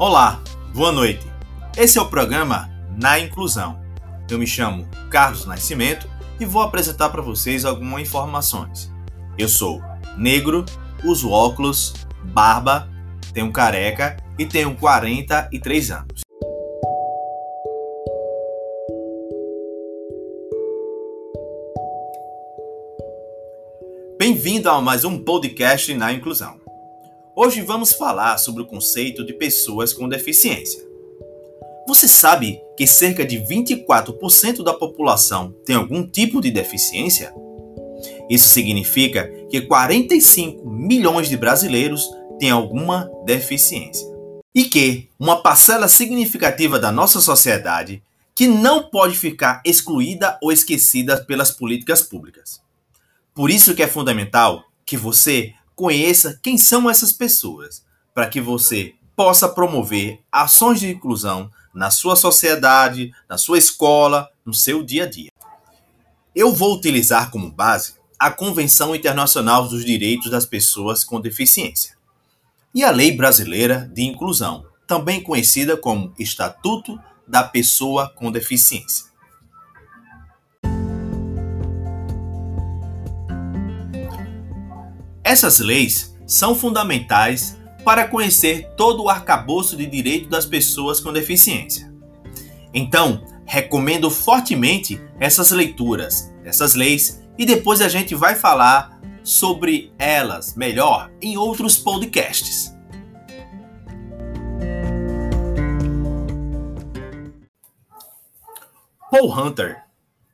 Olá, boa noite. Esse é o programa Na Inclusão. Eu me chamo Carlos Nascimento e vou apresentar para vocês algumas informações. Eu sou negro, uso óculos, barba, tenho careca e tenho 43 anos. Bem-vindo a mais um podcast na inclusão. Hoje vamos falar sobre o conceito de pessoas com deficiência. Você sabe que cerca de 24% da população tem algum tipo de deficiência? Isso significa que 45 milhões de brasileiros têm alguma deficiência. E que uma parcela significativa da nossa sociedade que não pode ficar excluída ou esquecida pelas políticas públicas. Por isso que é fundamental que você conheça quem são essas pessoas, para que você possa promover ações de inclusão na sua sociedade, na sua escola, no seu dia a dia. Eu vou utilizar como base a Convenção Internacional dos Direitos das Pessoas com Deficiência e a Lei Brasileira de Inclusão, também conhecida como Estatuto da Pessoa com Deficiência. Essas leis são fundamentais para conhecer todo o arcabouço de direito das pessoas com deficiência. Então, recomendo fortemente essas leituras, essas leis, e depois a gente vai falar sobre elas melhor em outros podcasts. Paul Hunter,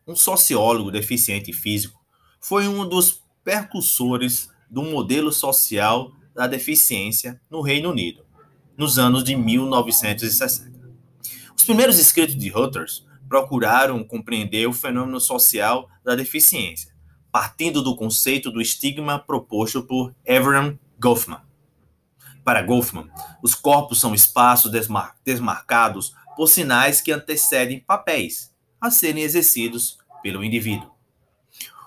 um sociólogo deficiente físico, foi um dos percussores do modelo social da deficiência no Reino Unido, nos anos de 1960. Os primeiros escritos de Reuters procuraram compreender o fenômeno social da deficiência, partindo do conceito do estigma proposto por Everett Goffman. Para Goffman, os corpos são espaços desmar desmarcados por sinais que antecedem papéis a serem exercidos pelo indivíduo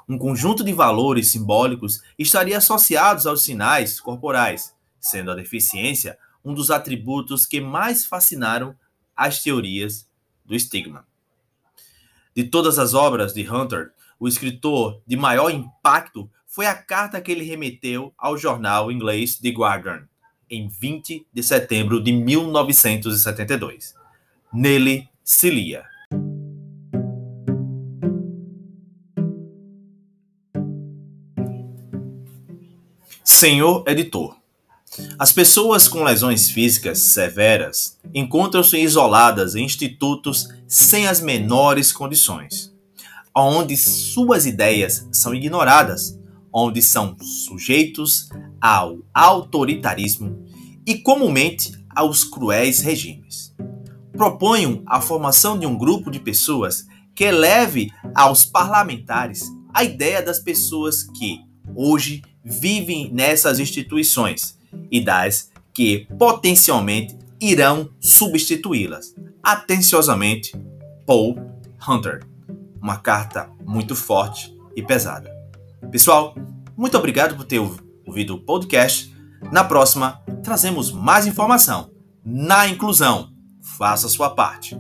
um conjunto de valores simbólicos estaria associados aos sinais corporais, sendo a deficiência um dos atributos que mais fascinaram as teorias do estigma. De todas as obras de Hunter, o escritor de maior impacto foi a carta que ele remeteu ao jornal inglês The Guardian, em 20 de setembro de 1972. Nele se lia. Senhor Editor, as pessoas com lesões físicas severas encontram-se isoladas em institutos sem as menores condições, onde suas ideias são ignoradas, onde são sujeitos ao autoritarismo e comumente aos cruéis regimes. Proponho a formação de um grupo de pessoas que eleve aos parlamentares a ideia das pessoas que, hoje, vivem nessas instituições e das que potencialmente irão substituí-las. Atenciosamente, Paul Hunter. Uma carta muito forte e pesada. Pessoal, muito obrigado por ter ouvido o podcast. Na próxima, trazemos mais informação na inclusão. Faça sua parte.